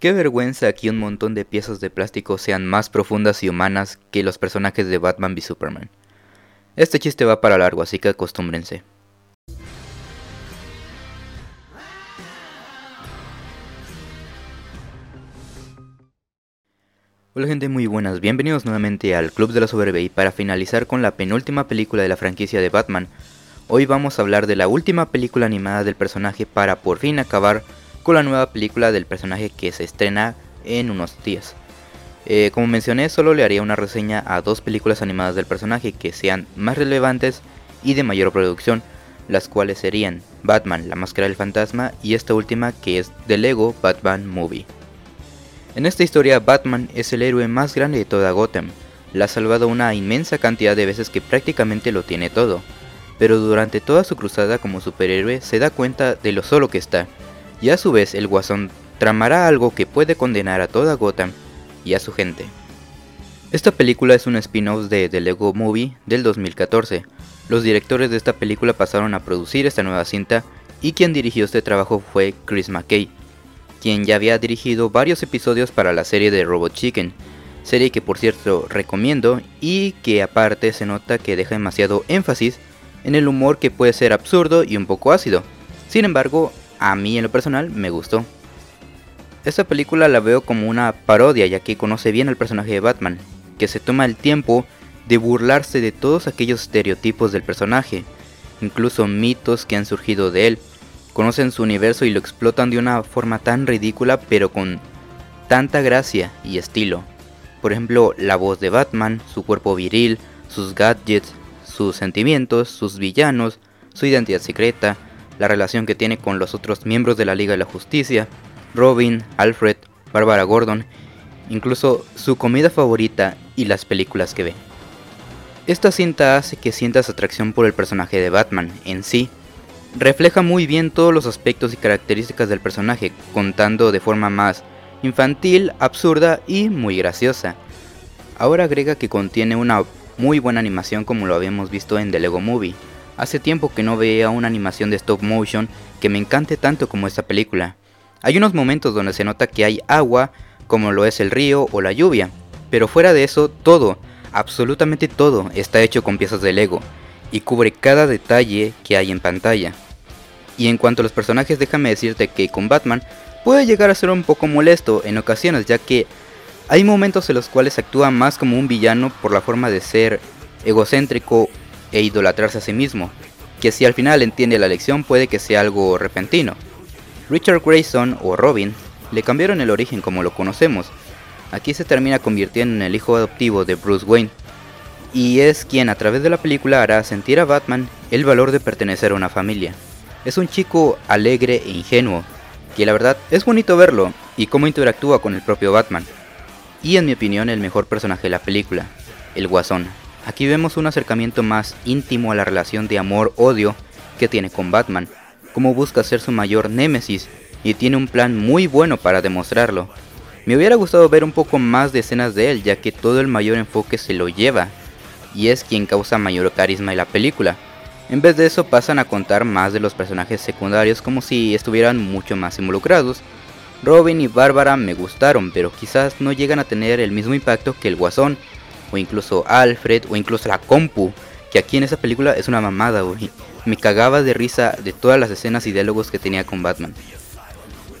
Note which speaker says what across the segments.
Speaker 1: Qué vergüenza que un montón de piezas de plástico sean más profundas y humanas que los personajes de Batman v Superman. Este chiste va para largo, así que acostúmbrense. Hola gente muy buenas, bienvenidos nuevamente al Club de la Soberbia y para finalizar con la penúltima película de la franquicia de Batman, hoy vamos a hablar de la última película animada del personaje para por fin acabar con la nueva película del personaje que se estrena en unos días. Eh, como mencioné, solo le haría una reseña a dos películas animadas del personaje que sean más relevantes y de mayor producción, las cuales serían Batman, la máscara del fantasma y esta última que es de Lego Batman Movie. En esta historia Batman es el héroe más grande de toda Gotham, la ha salvado una inmensa cantidad de veces que prácticamente lo tiene todo, pero durante toda su cruzada como superhéroe se da cuenta de lo solo que está, y a su vez el Guasón tramará algo que puede condenar a toda Gotham y a su gente. Esta película es un spin-off de The Lego Movie del 2014. Los directores de esta película pasaron a producir esta nueva cinta y quien dirigió este trabajo fue Chris McKay, quien ya había dirigido varios episodios para la serie de Robot Chicken, serie que por cierto recomiendo y que aparte se nota que deja demasiado énfasis en el humor que puede ser absurdo y un poco ácido. Sin embargo, a mí en lo personal me gustó. Esta película la veo como una parodia ya que conoce bien al personaje de Batman, que se toma el tiempo de burlarse de todos aquellos estereotipos del personaje, incluso mitos que han surgido de él. Conocen su universo y lo explotan de una forma tan ridícula pero con tanta gracia y estilo. Por ejemplo, la voz de Batman, su cuerpo viril, sus gadgets, sus sentimientos, sus villanos, su identidad secreta, la relación que tiene con los otros miembros de la Liga de la Justicia, Robin, Alfred, Barbara Gordon, incluso su comida favorita y las películas que ve. Esta cinta hace que sientas atracción por el personaje de Batman en sí. Refleja muy bien todos los aspectos y características del personaje, contando de forma más infantil, absurda y muy graciosa. Ahora agrega que contiene una muy buena animación como lo habíamos visto en The Lego Movie, Hace tiempo que no veía una animación de stop motion que me encante tanto como esta película. Hay unos momentos donde se nota que hay agua, como lo es el río o la lluvia, pero fuera de eso, todo, absolutamente todo, está hecho con piezas de Lego y cubre cada detalle que hay en pantalla. Y en cuanto a los personajes, déjame decirte que con Batman puede llegar a ser un poco molesto en ocasiones, ya que hay momentos en los cuales actúa más como un villano por la forma de ser egocéntrico e idolatrarse a sí mismo, que si al final entiende la lección puede que sea algo repentino. Richard Grayson o Robin le cambiaron el origen como lo conocemos. Aquí se termina convirtiendo en el hijo adoptivo de Bruce Wayne, y es quien a través de la película hará sentir a Batman el valor de pertenecer a una familia. Es un chico alegre e ingenuo, que la verdad es bonito verlo y cómo interactúa con el propio Batman. Y en mi opinión el mejor personaje de la película, el Guasón. Aquí vemos un acercamiento más íntimo a la relación de amor-odio que tiene con Batman, como busca ser su mayor némesis y tiene un plan muy bueno para demostrarlo. Me hubiera gustado ver un poco más de escenas de él, ya que todo el mayor enfoque se lo lleva, y es quien causa mayor carisma en la película. En vez de eso pasan a contar más de los personajes secundarios como si estuvieran mucho más involucrados. Robin y Bárbara me gustaron, pero quizás no llegan a tener el mismo impacto que el Guasón, o incluso Alfred, o incluso la compu, que aquí en esa película es una mamada, güey. Me cagaba de risa de todas las escenas y diálogos que tenía con Batman.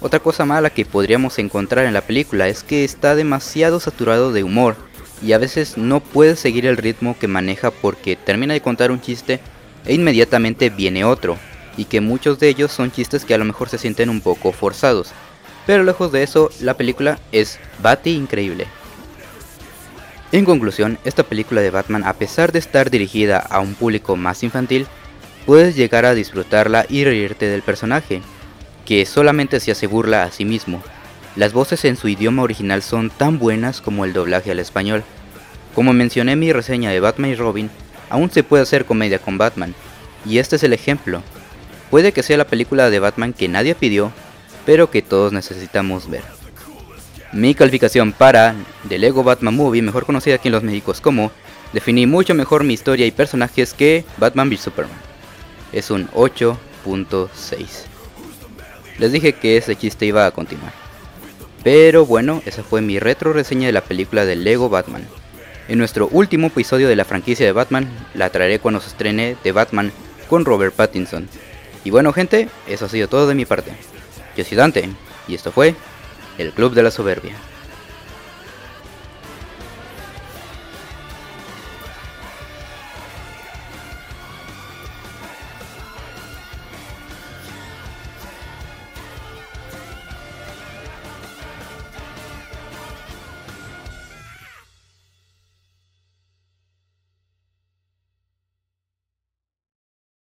Speaker 1: Otra cosa mala que podríamos encontrar en la película es que está demasiado saturado de humor y a veces no puede seguir el ritmo que maneja porque termina de contar un chiste e inmediatamente viene otro, y que muchos de ellos son chistes que a lo mejor se sienten un poco forzados. Pero lejos de eso, la película es bati increíble. En conclusión, esta película de Batman, a pesar de estar dirigida a un público más infantil, puedes llegar a disfrutarla y reírte del personaje, que solamente se hace a sí mismo. Las voces en su idioma original son tan buenas como el doblaje al español. Como mencioné en mi reseña de Batman y Robin, aún se puede hacer comedia con Batman, y este es el ejemplo. Puede que sea la película de Batman que nadie pidió, pero que todos necesitamos ver. Mi calificación para The Lego Batman Movie, mejor conocida aquí en los médicos como, definí mucho mejor mi historia y personajes que Batman v Superman. Es un 8.6. Les dije que ese chiste iba a continuar. Pero bueno, esa fue mi retro reseña de la película de Lego Batman. En nuestro último episodio de la franquicia de Batman, la traeré cuando se estrene de Batman con Robert Pattinson. Y bueno gente, eso ha sido todo de mi parte. Yo soy Dante, y esto fue El Club de la Soberbia.